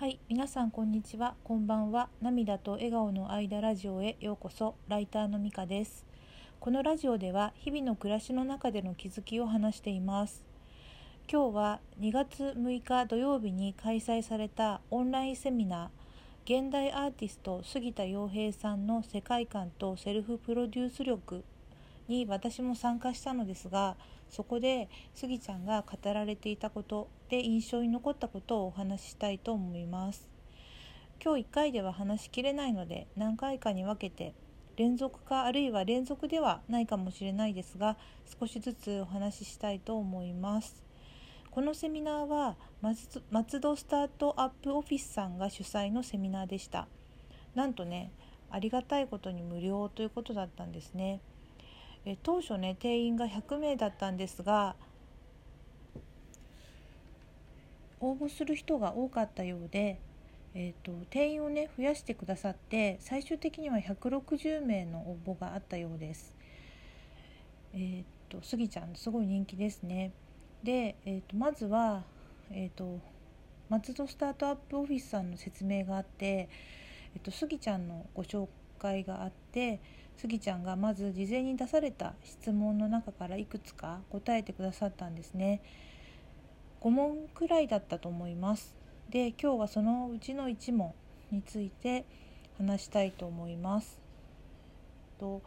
はい、皆さんこんにちは、こんばんは。涙と笑顔の間ラジオへようこそ。ライターのみかです。このラジオでは日々の暮らしの中での気づきを話しています。今日は2月6日土曜日に開催されたオンラインセミナー現代アーティスト杉田洋平さんの世界観とセルフプロデュース力に私も参加したのですがそこで杉ちゃんが語られていたことで印象に残ったことをお話ししたいと思います。今日1回では話しきれないので何回かに分けて連続かあるいは連続ではないかもしれないですが少しずつお話ししたいと思います。このセミナーは松戸スタートアップオフィスさんが主催のセミナーでした。なんとねありがたいことに無料ということだったんですね。え当初ね定員が100名だったんですが応募する人が多かったようで、えーと、定員をね増やしてくださって最終的には160名の応募があったようです。えーと、とスギちゃんすごい人気ですね。で、えーと、まずは、えー、と松戸スタートアップオフィスさんの説明があって、えー、とスギちゃんのご紹介があってスギちゃんがまず事前に出された質問の中からいくつか答えてくださったんですね5問くらいだったと思います。で今日はそのうちの1問について話したいと思います。と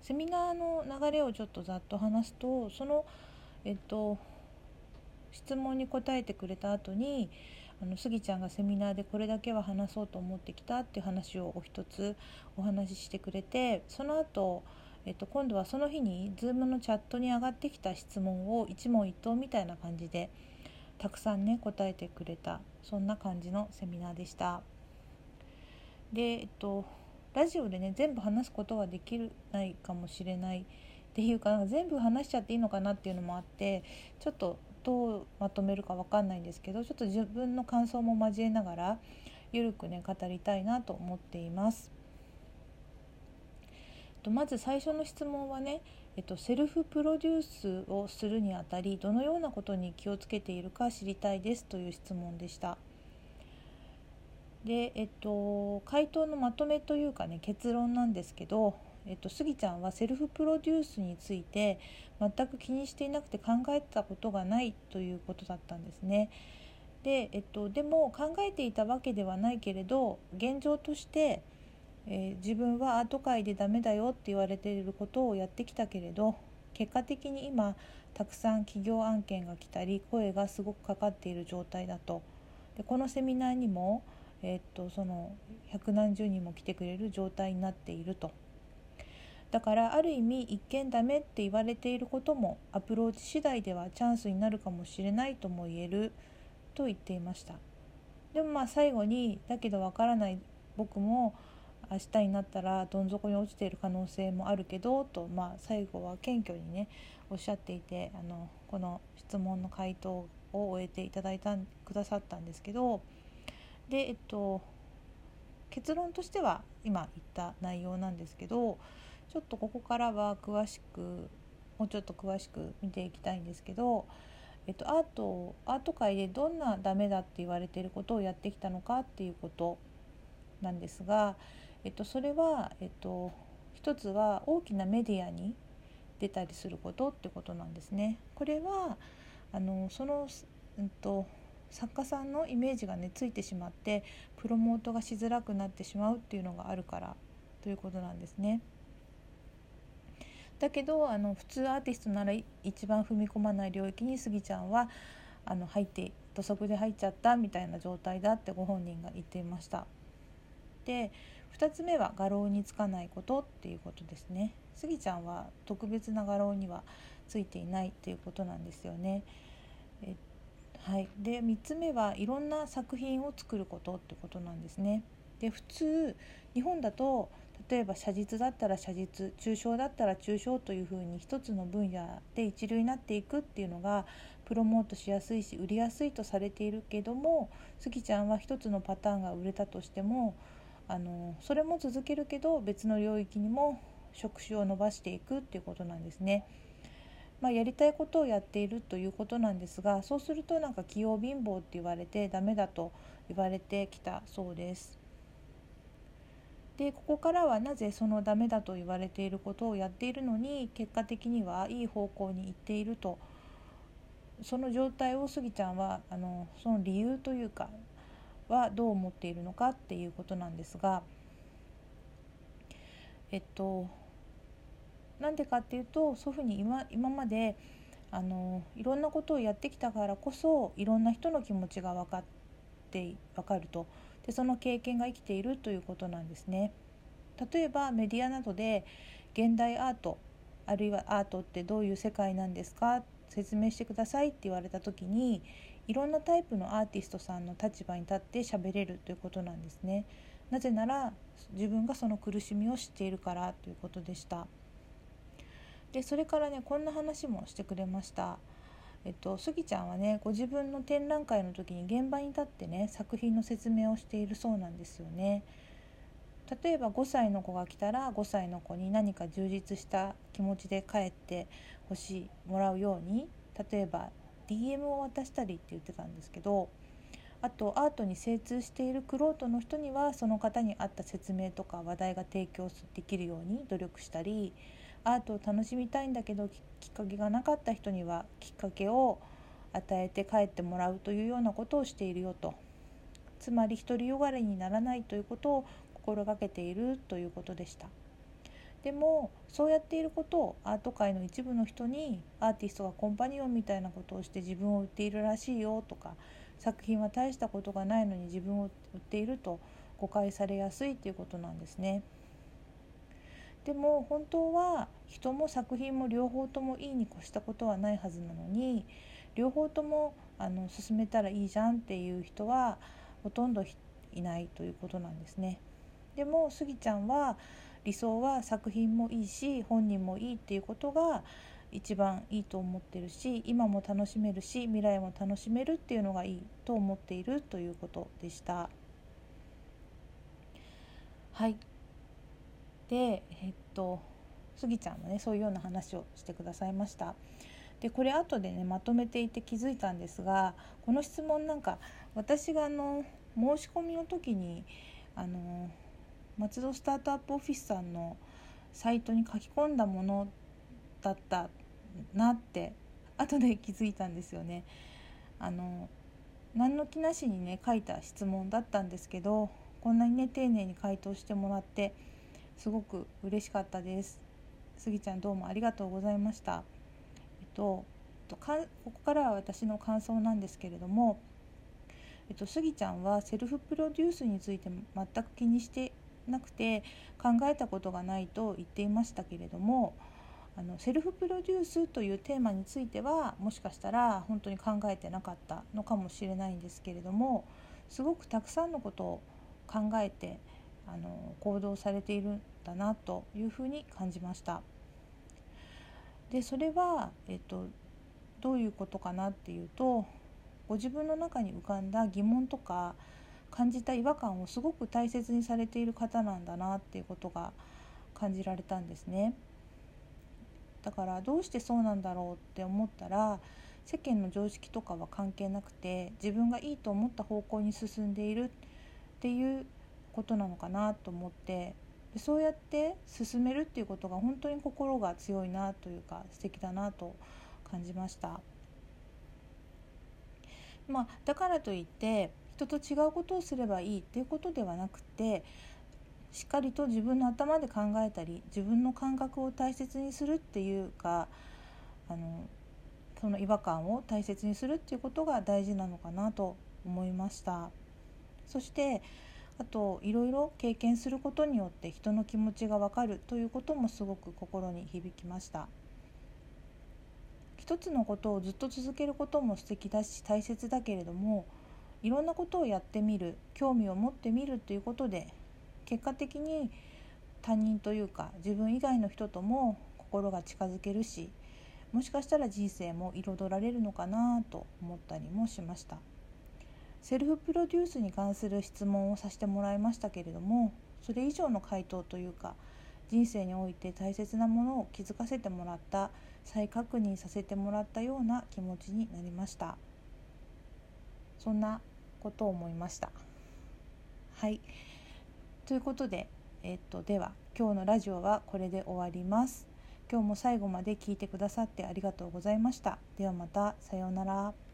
セミナーの流れをちょっとざっと話すとそのえっと質問に答えてくれた後にあのスギちゃんがセミナーでこれだけは話そうと思ってきたっていう話をお一つお話ししてくれてその後、えっと今度はその日に Zoom のチャットに上がってきた質問を一問一答みたいな感じでたくさんね答えてくれたそんな感じのセミナーでした。でえっとラジオでね全部話すことはできないかもしれないっていうかなんか全部話しちゃっていいのかなっていうのもあってちょっとどうまとめるか分かんないんですけどちょっと自分の感想も交えながらゆるくね語りたいなと思っていますと。まず最初の質問はね、えっと、セルフプロデュースをするにあたりどのようなことに気をつけているか知りたいですという質問でした。で、えっと、回答のまとめというかね結論なんですけどえっと、スギちゃんはセルフプロデュースについて全く気にしていなくて考えたことがないということだったんですね。で,、えっと、でも考えていたわけではないけれど現状として、えー、自分はアート界でダメだよって言われていることをやってきたけれど結果的に今たくさん企業案件が来たり声がすごくかかっている状態だと。でこのセミナーにも、えー、っとその百何十人も来てくれる状態になっていると。だからある意味一見ダメって言われていることもアプローチ次第ではチャンスになるかもしれないとも言えると言っていましたでもまあ最後にだけどわからない僕も明日になったらどん底に落ちている可能性もあるけどと、まあ、最後は謙虚にねおっしゃっていてあのこの質問の回答を終えていただいたくださったんですけどでえっと結論としては今言った内容なんですけどちょっとここからは詳しくもうちょっと詳しく見ていきたいんですけど、えっと、アートアート界でどんなダメだって言われていることをやってきたのかっていうことなんですが、えっと、それは、えっと、一つは大きなメディアに出たりすることってことなんですね。これはあのその、うんと、作家さんのイメージがねついてしまってプロモートがしづらくなってしまうっていうのがあるからということなんですね。だけどあの普通アーティストなら一番踏み込まない領域にスギちゃんはあの入って土足で入っちゃったみたいな状態だってご本人が言っていました。で2つ目は画廊につかないことっていうことですね。スギちゃんは特別な画廊にはついていないっていうことなんですよね。えはい、で3つ目はいろんな作品を作ることってことなんですね。で普通日本だと例えば写実だったら写実抽象だったら抽象というふうに一つの分野で一流になっていくっていうのがプロモートしやすいし売りやすいとされているけどもスギちゃんは一つのパターンが売れたとしてもあのそれも続けるけど別の領域にも職種を伸ばしていくっていうことなんですね。まあ、やりたいことをやっているということなんですがそうするとなんか器用貧乏って言われてダメだと言われてきたそうです。でここからはなぜそのダメだと言われていることをやっているのに結果的にはいい方向に行っているとその状態をスギちゃんはあのその理由というかはどう思っているのかっていうことなんですがえっとなんでかっていうとそういうふうに今今まであのいろんなことをやってきたからこそいろんな人の気持ちが分かって分かるとでその経験が生きているということなんですね。例えばメディアなどで現代アートあるいはアートってどういう世界なんですか説明してくださいって言われた時にいろんなタイプのアーティストさんの立場に立って喋れるということなんですね。なぜなら自分がその苦しみを知っているからということでした。でそれからねこんな話もしてくれました。えっと、スギちゃんはねご自分の展覧会の時に現場に立ってね作品の説明をしているそうなんですよね。例えば5歳の子が来たら5歳の子に何か充実した気持ちで帰ってほしいもらうように例えば DM を渡したりって言ってたんですけどあとアートに精通しているクロートの人にはその方に合った説明とか話題が提供できるように努力したりアートを楽しみたいんだけどきっかけがなかった人にはきっかけを与えて帰ってもらうというようなことをしているよと。つまり独りよがれにならないということを心がけているということでした。でもそうやっていることをアート界の一部の人にアーティストがコンパニオンみたいなことをして自分を売っているらしいよとか作品は大したことがないのに自分を売っていると誤解されやすいということなんですね。でも本当は人も作品も両方ともいいに越したことはないはずなのに両方ともあの進めたらいいじゃんっていう人はほとんどいないということなんですね。でもスギちゃんは理想は作品もいいし本人もいいっていうことが一番いいと思ってるし今も楽しめるし未来も楽しめるっていうのがいいと思っているということでした。はいでえっとスギちゃんもねそういうような話をしてくださいました。でこれ後でねまとめていて気づいたんですがこの質問なんか私があの申し込みの時にあの松戸スタートアップオフィスさんのサイトに書き込んだものだったなって後で気づいたんですよね。あの何の気なしにね書いた質問だったんですけどこんなにね丁寧に回答してもらってすごく嬉しかったですスギちゃんどうもありがとうございましたえっとここからは私の感想なんですけれどもえっと、スギちゃんはセルフプロデュースについて全く気にしてなくて考えたことがないと言っていましたけれどもあのセルフプロデュースというテーマについてはもしかしたら本当に考えてなかったのかもしれないんですけれどもすごくたくさんのことを考えてあの行動されているんだなというふうに感じました。でそれは、えっと、どういうことかなっていうとご自分の中に浮かんだ疑問とか感じた違和感をすごく大切にされている方なんだなっていうことが感じられたんですね。だからどうしてそうなんだろうって思ったら世間の常識とかは関係なくて自分がいいと思った方向に進んでいるっていうことなのかなと思ってでそうやって進めるっていうことが本当に心が強いなというか素敵だなと感じました。まあ、だからといって人と違うことをすればいいっていうことではなくてしっかりと自分の頭で考えたり自分の感覚を大切にするっていうかあのその違和感を大切にするっていうことが大事なのかなと思いました。そしてあといろいろ経験することによって人の気持ちが分かるということもすごく心に響きました。一つのことをずっと続けることも素敵だし大切だけれどもいろんなことをやってみる興味を持ってみるということで結果的に他人というか自分以外の人とも心が近づけるしもしかしたら人生も彩られるのかなと思ったりもしました。セルフプロデュースに関する質問をさせてもらいましたけれどもそれ以上の回答というか人生において大切なものを気づかせてもらった再確認させてもらったような気持ちになりましたそんなことを思いました。はい。ということで、えっと、では今日のラジオはこれで終わります。今日も最後まで聞いてくださってありがとうございました。ではまたさようなら。